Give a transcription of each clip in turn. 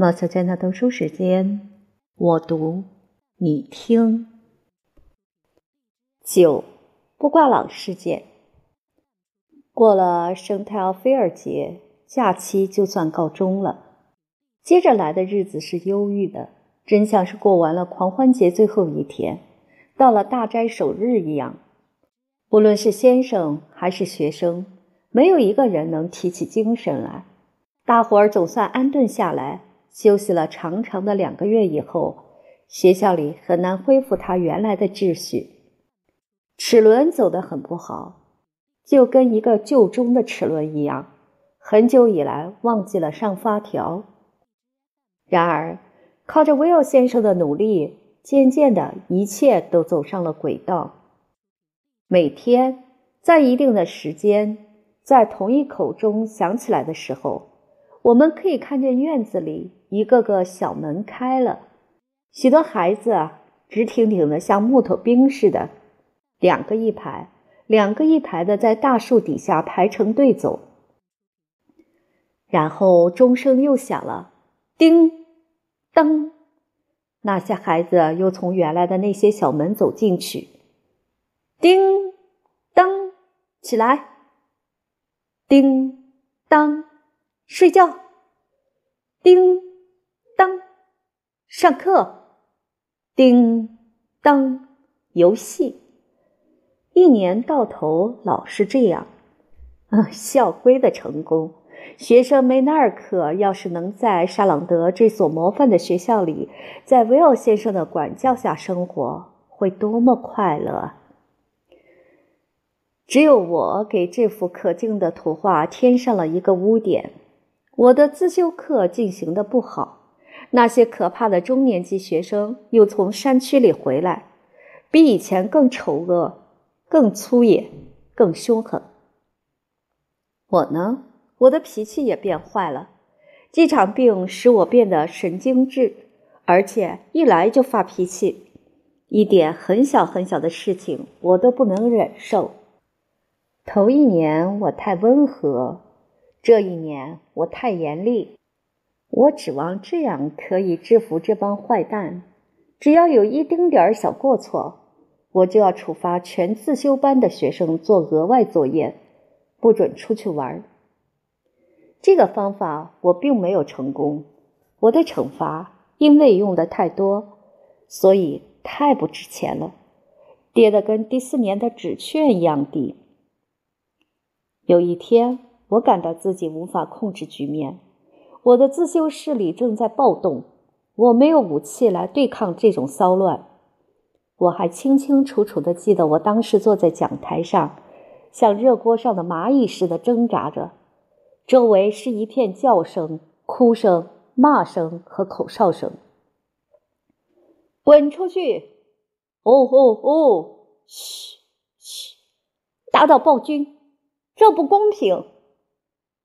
马小娟的读书时间，我读，你听。九，布挂朗事件。过了圣泰奥菲尔节，假期就算告终了。接着来的日子是忧郁的，真像是过完了狂欢节最后一天，到了大斋首日一样。不论是先生还是学生，没有一个人能提起精神来。大伙儿总算安顿下来。休息了长长的两个月以后，学校里很难恢复它原来的秩序。齿轮走得很不好，就跟一个旧钟的齿轮一样，很久以来忘记了上发条。然而，靠着威尔先生的努力，渐渐的一切都走上了轨道。每天在一定的时间，在同一口钟响起来的时候。我们可以看见院子里一个个小门开了，许多孩子啊，直挺挺的像木头兵似的，两个一排，两个一排的在大树底下排成队走。然后钟声又响了，叮当，那些孩子又从原来的那些小门走进去，叮当，起来，叮当。睡觉，叮当，上课，叮当，游戏。一年到头老是这样。啊，校规的成功，学生梅纳尔克要是能在沙朗德这所模范的学校里，在维奥先生的管教下生活，会多么快乐！只有我给这幅可敬的图画添上了一个污点。我的自修课进行的不好，那些可怕的中年级学生又从山区里回来，比以前更丑恶、更粗野、更凶狠。我呢，我的脾气也变坏了。这场病使我变得神经质，而且一来就发脾气，一点很小很小的事情我都不能忍受。头一年我太温和。这一年我太严厉，我指望这样可以制服这帮坏蛋。只要有一丁点儿小过错，我就要处罚全自修班的学生做额外作业，不准出去玩。这个方法我并没有成功。我的惩罚因为用的太多，所以太不值钱了，跌得跟第四年的纸券一样低。有一天。我感到自己无法控制局面，我的自修室里正在暴动，我没有武器来对抗这种骚乱。我还清清楚楚地记得，我当时坐在讲台上，像热锅上的蚂蚁似的挣扎着，周围是一片叫声、哭声、骂声和口哨声。滚出去！哦哦哦！嘘嘘！打倒暴君！这不公平！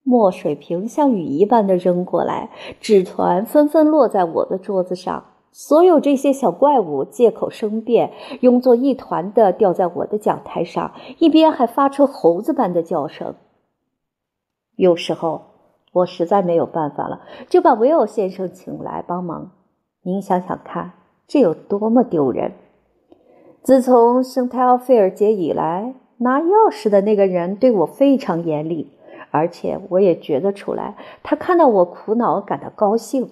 墨水瓶像雨一般的扔过来，纸团纷纷落在我的桌子上。所有这些小怪物借口生变，拥作一团的掉在我的讲台上，一边还发出猴子般的叫声。有时候我实在没有办法了，就把维奥先生请来帮忙。您想想看，这有多么丢人！自从圣泰奥菲尔节以来，拿钥匙的那个人对我非常严厉。而且我也觉得出来，他看到我苦恼，感到高兴。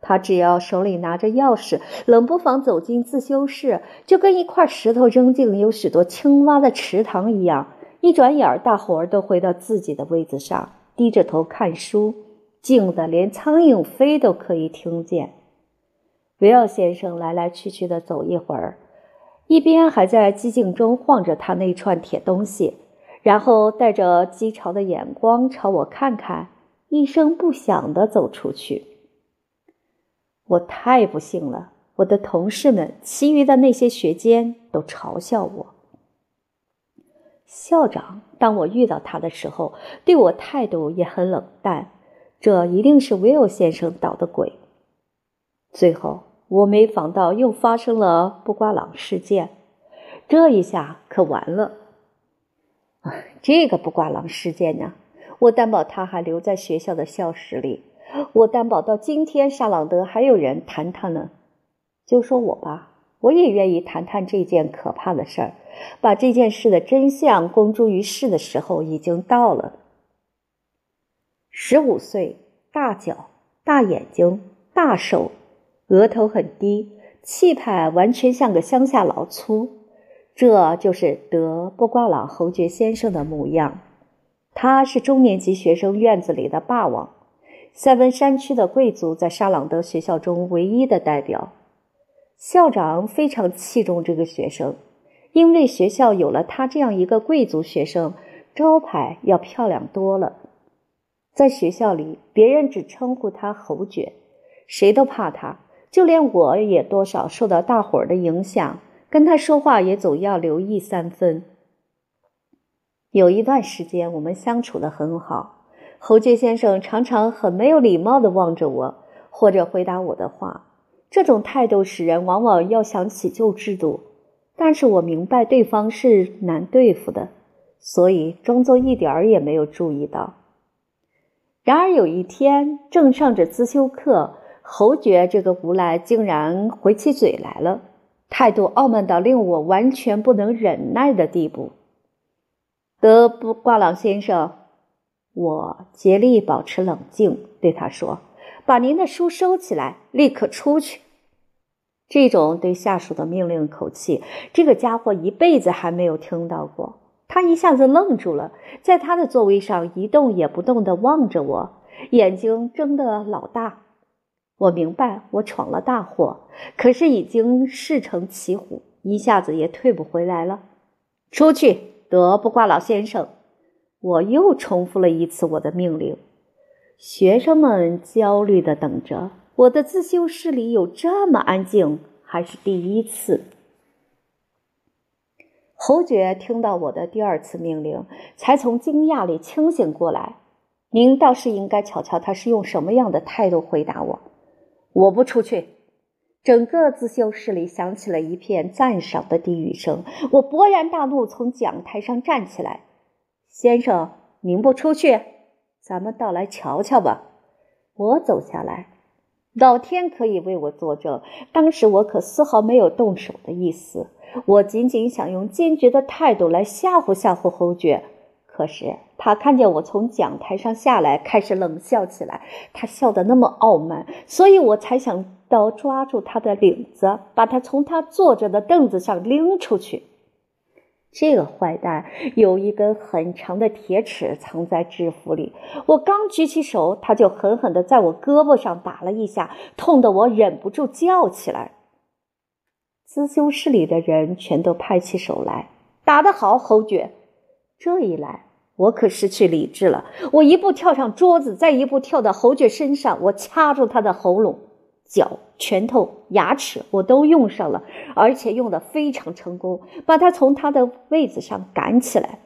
他只要手里拿着钥匙，冷不防走进自修室，就跟一块石头扔进有许多青蛙的池塘一样。一转眼，大伙儿都回到自己的位子上，低着头看书，静的连苍蝇飞都可以听见。维奥先生来来去去的走一会儿，一边还在寂静中晃着他那串铁东西。然后带着讥嘲的眼光朝我看看，一声不响地走出去。我太不幸了，我的同事们，其余的那些学监都嘲笑我。校长，当我遇到他的时候，对我态度也很冷淡。这一定是威尔先生捣的鬼。最后，我没防到又发生了布瓜朗事件，这一下可完了。这个不挂郎事件呢，我担保他还留在学校的校史里，我担保到今天沙朗德还有人谈他呢。就说我吧，我也愿意谈谈这件可怕的事儿。把这件事的真相公诸于世的时候已经到了。十五岁，大脚，大眼睛，大手，额头很低，气派完全像个乡下老粗。这就是德波瓜朗侯爵先生的模样。他是中年级学生院子里的霸王，塞文山区的贵族在沙朗德学校中唯一的代表。校长非常器重这个学生，因为学校有了他这样一个贵族学生，招牌要漂亮多了。在学校里，别人只称呼他侯爵，谁都怕他，就连我也多少受到大伙儿的影响。跟他说话也总要留意三分。有一段时间，我们相处的很好。侯爵先生常常很没有礼貌的望着我，或者回答我的话。这种态度使人往往要想起旧制度。但是我明白对方是难对付的，所以装作一点儿也没有注意到。然而有一天，正上着自修课，侯爵这个无赖竟然回起嘴来了。态度傲慢到令我完全不能忍耐的地步。德布挂朗先生，我竭力保持冷静，对他说：“把您的书收起来，立刻出去。”这种对下属的命令口气，这个家伙一辈子还没有听到过。他一下子愣住了，在他的座位上一动也不动地望着我，眼睛睁得老大。我明白，我闯了大祸，可是已经事成骑虎，一下子也退不回来了。出去，德不挂老先生！我又重复了一次我的命令。学生们焦虑地等着。我的自修室里有这么安静，还是第一次。侯爵听到我的第二次命令，才从惊讶里清醒过来。您倒是应该瞧瞧，他是用什么样的态度回答我。我不出去，整个自修室里响起了一片赞赏的低语声。我勃然大怒，从讲台上站起来：“先生，您不出去，咱们倒来瞧瞧吧。”我走下来，老天可以为我作证，当时我可丝毫没有动手的意思，我仅仅想用坚决的态度来吓唬吓唬侯爵。可是他看见我从讲台上下来，开始冷笑起来。他笑得那么傲慢，所以我才想到抓住他的领子，把他从他坐着的凳子上拎出去。这个坏蛋有一根很长的铁尺藏在制服里，我刚举起手，他就狠狠地在我胳膊上打了一下，痛得我忍不住叫起来。自修室里的人全都拍起手来，打得好，侯爵。这一来，我可失去理智了。我一步跳上桌子，再一步跳到侯爵身上，我掐住他的喉咙，脚、拳头、牙齿我都用上了，而且用的非常成功，把他从他的位子上赶起来，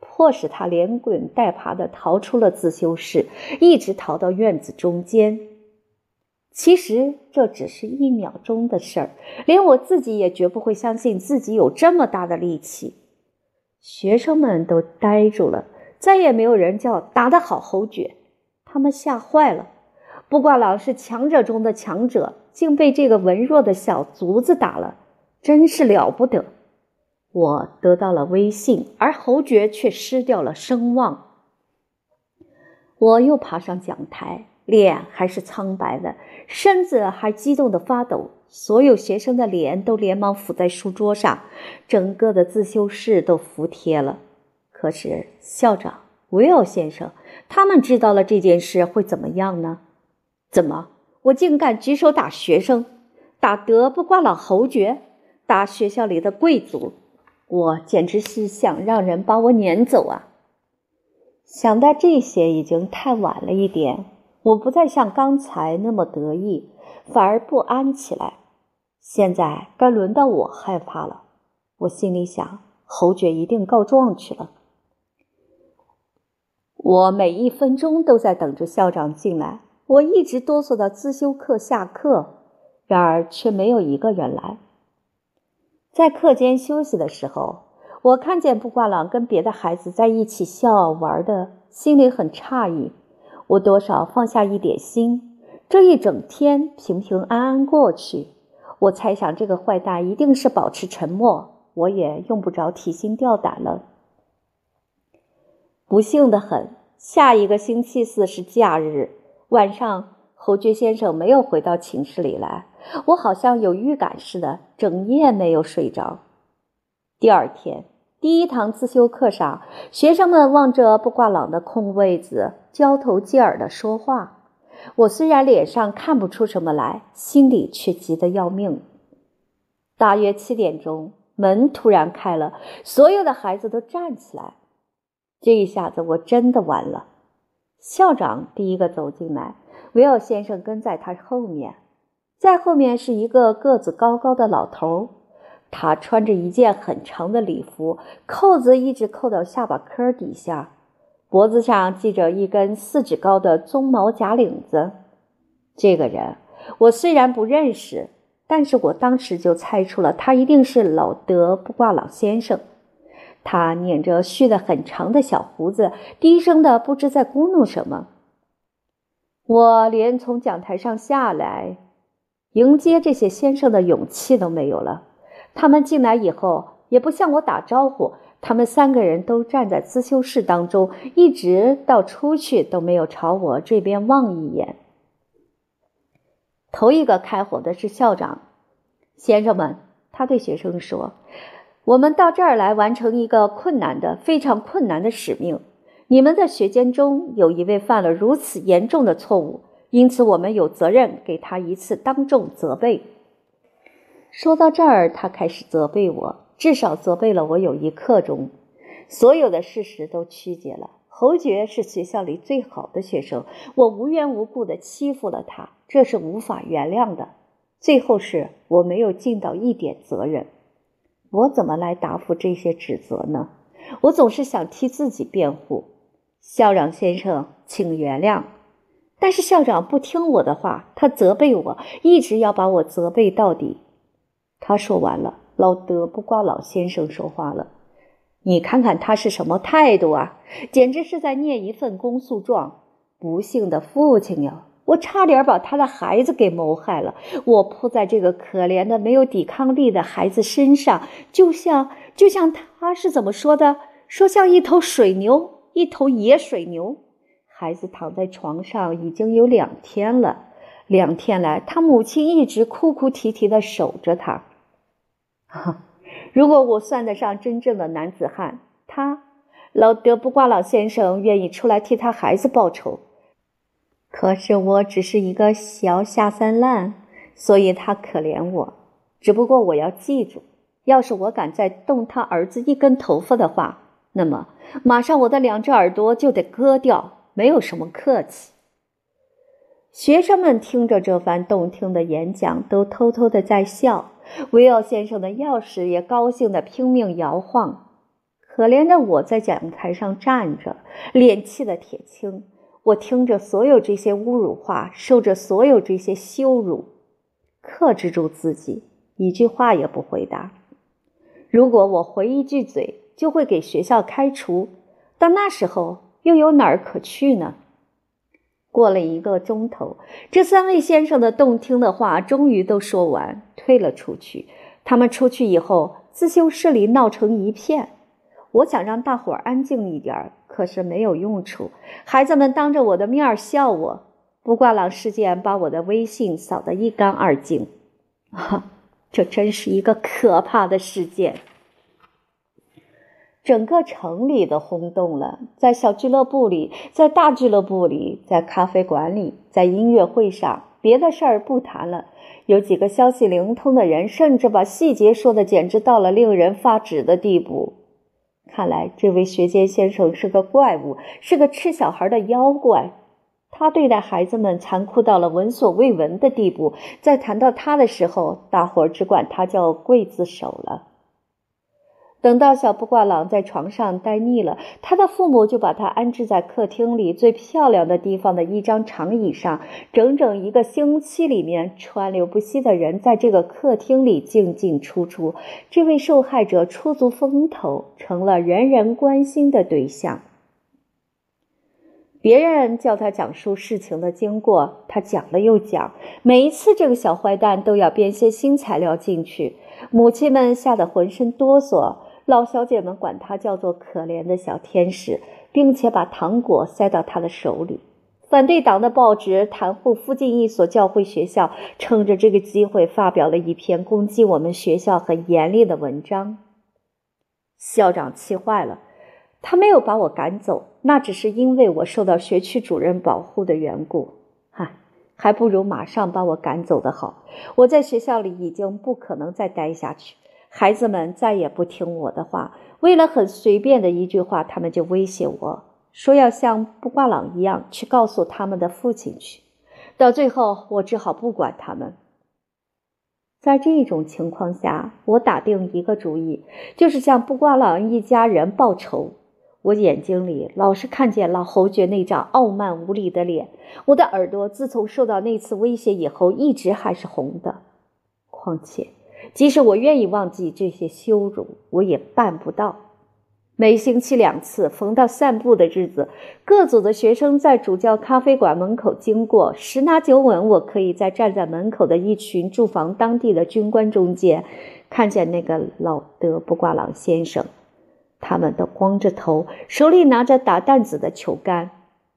迫使他连滚带爬的逃出了自修室，一直逃到院子中间。其实这只是一秒钟的事儿，连我自己也绝不会相信自己有这么大的力气。学生们都呆住了，再也没有人叫打得好，侯爵。他们吓坏了。不挂老是强者中的强者，竟被这个文弱的小卒子打了，真是了不得。我得到了威信，而侯爵却失掉了声望。我又爬上讲台。脸还是苍白的，身子还激动的发抖。所有学生的脸都连忙伏在书桌上，整个的自修室都服帖了。可是校长威尔先生，他们知道了这件事会怎么样呢？怎么，我竟敢举手打学生，打德布瓜朗侯爵，打学校里的贵族？我简直是想让人把我撵走啊！想到这些，已经太晚了一点。我不再像刚才那么得意，反而不安起来。现在该轮到我害怕了。我心里想，侯爵一定告状去了。我每一分钟都在等着校长进来。我一直哆嗦到自修课下课，然而却没有一个人来。在课间休息的时候，我看见布挂朗跟别的孩子在一起笑玩的，心里很诧异。我多少放下一点心。这一整天平平安安过去，我猜想这个坏蛋一定是保持沉默，我也用不着提心吊胆了。不幸的很，下一个星期四是假日晚上，侯爵先生没有回到寝室里来，我好像有预感似的，整夜没有睡着。第二天。第一堂自修课上，学生们望着布挂朗的空位子，交头接耳地说话。我虽然脸上看不出什么来，心里却急得要命。大约七点钟，门突然开了，所有的孩子都站起来。这一下子，我真的完了。校长第一个走进来，维尔先生跟在他后面，在后面是一个个子高高的老头。他穿着一件很长的礼服，扣子一直扣到下巴颏底下，脖子上系着一根四指高的棕毛假领子。这个人我虽然不认识，但是我当时就猜出了他一定是老德布挂朗先生。他捻着蓄得很长的小胡子，低声的不知在咕哝什么。我连从讲台上下来迎接这些先生的勇气都没有了。他们进来以后也不向我打招呼，他们三个人都站在自修室当中，一直到出去都没有朝我这边望一眼。头一个开火的是校长，先生们，他对学生说：“我们到这儿来完成一个困难的、非常困难的使命。你们的学监中有一位犯了如此严重的错误，因此我们有责任给他一次当众责备。”说到这儿，他开始责备我，至少责备了我有一刻钟。所有的事实都曲解了。侯爵是学校里最好的学生，我无缘无故的欺负了他，这是无法原谅的。最后是我没有尽到一点责任，我怎么来答复这些指责呢？我总是想替自己辩护。校长先生，请原谅。但是校长不听我的话，他责备我，一直要把我责备到底。他说完了，老德不挂老先生说话了：“你看看他是什么态度啊？简直是在念一份公诉状。不幸的父亲呀，我差点把他的孩子给谋害了。我扑在这个可怜的没有抵抗力的孩子身上，就像就像他是怎么说的？说像一头水牛，一头野水牛。孩子躺在床上已经有两天了。”两天来，他母亲一直哭哭啼啼的守着他。如果我算得上真正的男子汉，他老德布挂老先生愿意出来替他孩子报仇。可是我只是一个小下三滥，所以他可怜我。只不过我要记住，要是我敢再动他儿子一根头发的话，那么马上我的两只耳朵就得割掉。没有什么客气。学生们听着这番动听的演讲，都偷偷的在笑。威尔先生的钥匙也高兴的拼命摇晃。可怜的我在讲台上站着，脸气得铁青。我听着所有这些侮辱话，受着所有这些羞辱，克制住自己，一句话也不回答。如果我回一句嘴，就会给学校开除。到那时候，又有哪儿可去呢？过了一个钟头，这三位先生的动听的话终于都说完，退了出去。他们出去以后，自修室里闹成一片。我想让大伙儿安静一点可是没有用处。孩子们当着我的面笑我。不挂朗事件把我的威信扫得一干二净。啊，这真是一个可怕的事件。整个城里都轰动了，在小俱乐部里，在大俱乐部里，在咖啡馆里，在音乐会上，别的事儿不谈了。有几个消息灵通的人，甚至把细节说的简直到了令人发指的地步。看来这位学监先生是个怪物，是个吃小孩的妖怪。他对待孩子们残酷到了闻所未闻的地步。在谈到他的时候，大伙儿只管他叫刽子手了。等到小布挂朗在床上待腻了，他的父母就把他安置在客厅里最漂亮的地方的一张长椅上。整整一个星期里面，川流不息的人在这个客厅里进进出出。这位受害者出足风头，成了人人关心的对象。别人叫他讲述事情的经过，他讲了又讲。每一次，这个小坏蛋都要编些新材料进去，母亲们吓得浑身哆嗦，老小姐们管他叫做可怜的小天使，并且把糖果塞到他的手里。反对党的报纸袒护附近一所教会学校，趁着这个机会发表了一篇攻击我们学校很严厉的文章。校长气坏了。他没有把我赶走，那只是因为我受到学区主任保护的缘故。哈，还不如马上把我赶走的好。我在学校里已经不可能再待下去，孩子们再也不听我的话。为了很随便的一句话，他们就威胁我说要像布瓜朗一样去告诉他们的父亲去。到最后，我只好不管他们。在这种情况下，我打定一个主意，就是向布瓜朗一家人报仇。我眼睛里老是看见老侯爵那张傲慢无礼的脸，我的耳朵自从受到那次威胁以后，一直还是红的。况且，即使我愿意忘记这些羞辱，我也办不到。每星期两次，逢到散步的日子，各组的学生在主教咖啡馆门口经过，十拿九稳，我可以在站在门口的一群驻防当地的军官中间，看见那个老德布挂朗先生。他们都光着头，手里拿着打弹子的球杆。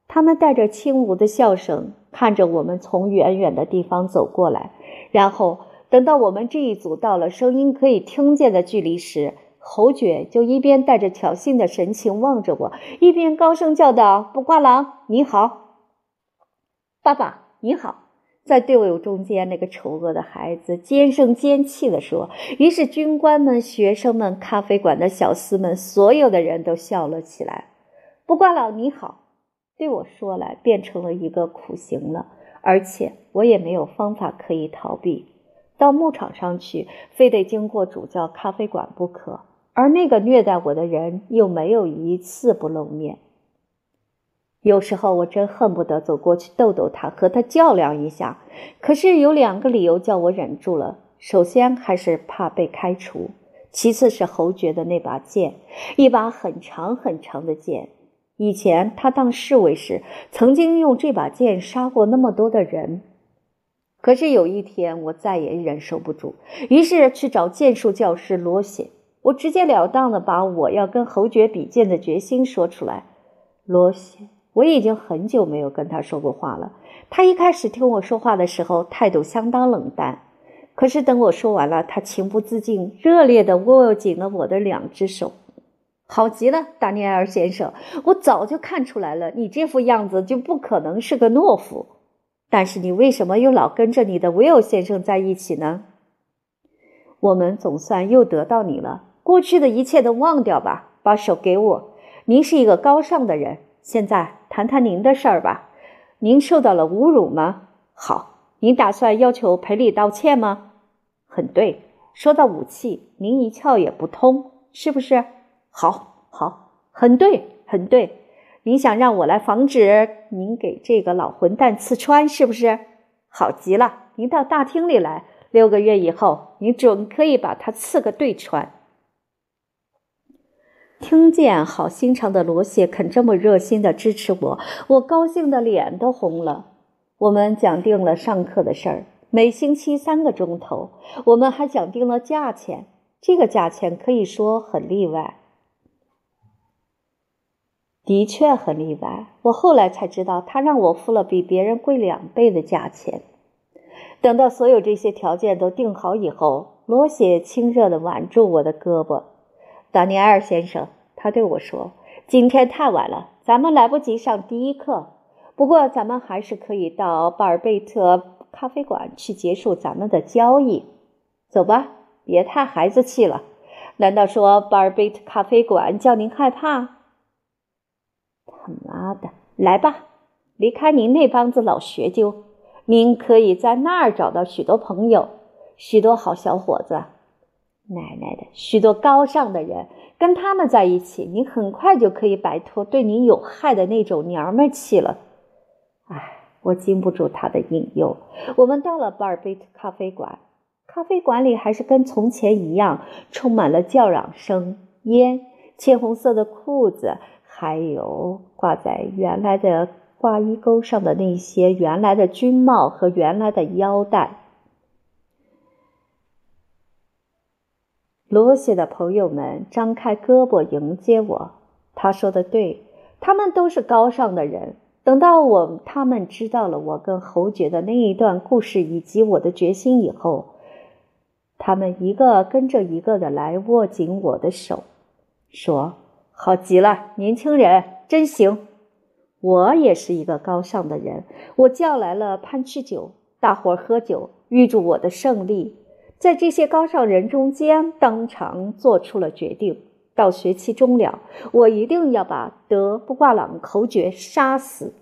他们带着轻舞的笑声，看着我们从远远的地方走过来。然后等到我们这一组到了声音可以听见的距离时，侯爵就一边带着挑衅的神情望着我，一边高声叫道：“布瓜郎，你好，爸爸，你好。”在队伍中间，那个丑恶的孩子尖声尖气地说。于是，军官们、学生们、咖啡馆的小厮们，所有的人都笑了起来。不挂郎你好，对我说来变成了一个苦行了，而且我也没有方法可以逃避。到牧场上去，非得经过主教咖啡馆不可，而那个虐待我的人又没有一次不露面。有时候我真恨不得走过去逗逗他，和他较量一下。可是有两个理由叫我忍住了：首先还是怕被开除，其次是侯爵的那把剑，一把很长很长的剑。以前他当侍卫时，曾经用这把剑杀过那么多的人。可是有一天，我再也忍受不住，于是去找剑术教师罗西。我直截了当的把我要跟侯爵比剑的决心说出来。罗西。我已经很久没有跟他说过话了。他一开始听我说话的时候态度相当冷淡，可是等我说完了，他情不自禁、热烈地握紧了我的两只手。好极了，达尼埃尔先生，我早就看出来了，你这副样子就不可能是个懦夫。但是你为什么又老跟着你的 Will 先生在一起呢？我们总算又得到你了，过去的一切都忘掉吧，把手给我。您是一个高尚的人，现在。谈谈您的事儿吧，您受到了侮辱吗？好，您打算要求赔礼道歉吗？很对。说到武器，您一窍也不通，是不是？好，好，很对，很对。您想让我来防止您给这个老混蛋刺穿，是不是？好极了，您到大厅里来，六个月以后，您准可以把他刺个对穿。听见好心肠的罗谢肯这么热心的支持我，我高兴的脸都红了。我们讲定了上课的事儿，每星期三个钟头。我们还讲定了价钱，这个价钱可以说很例外，的确很例外。我后来才知道，他让我付了比别人贵两倍的价钱。等到所有这些条件都定好以后，罗谢亲热的挽住我的胳膊。达尼埃尔先生，他对我说：“今天太晚了，咱们来不及上第一课。不过，咱们还是可以到巴尔贝特咖啡馆去结束咱们的交易。走吧，别太孩子气了。难道说巴尔贝特咖啡馆叫您害怕？他妈的，来吧！离开您那帮子老学究，您可以在那儿找到许多朋友，许多好小伙子。”奶奶的，许多高尚的人跟他们在一起，你很快就可以摆脱对你有害的那种娘们气了。唉，我经不住他的引诱。我们到了巴尔贝特咖啡馆，咖啡馆里还是跟从前一样，充满了叫嚷声、烟、浅红色的裤子，还有挂在原来的挂衣钩上的那些原来的军帽和原来的腰带。罗西的朋友们张开胳膊迎接我。他说的对，他们都是高尚的人。等到我他们知道了我跟侯爵的那一段故事以及我的决心以后，他们一个跟着一个的来握紧我的手，说：“好极了，年轻人，真行。”我也是一个高尚的人。我叫来了潘吃酒，大伙儿喝酒，预祝我的胜利。在这些高尚人中间，当场做出了决定：到学期终了，我一定要把德布挂朗口诀杀死。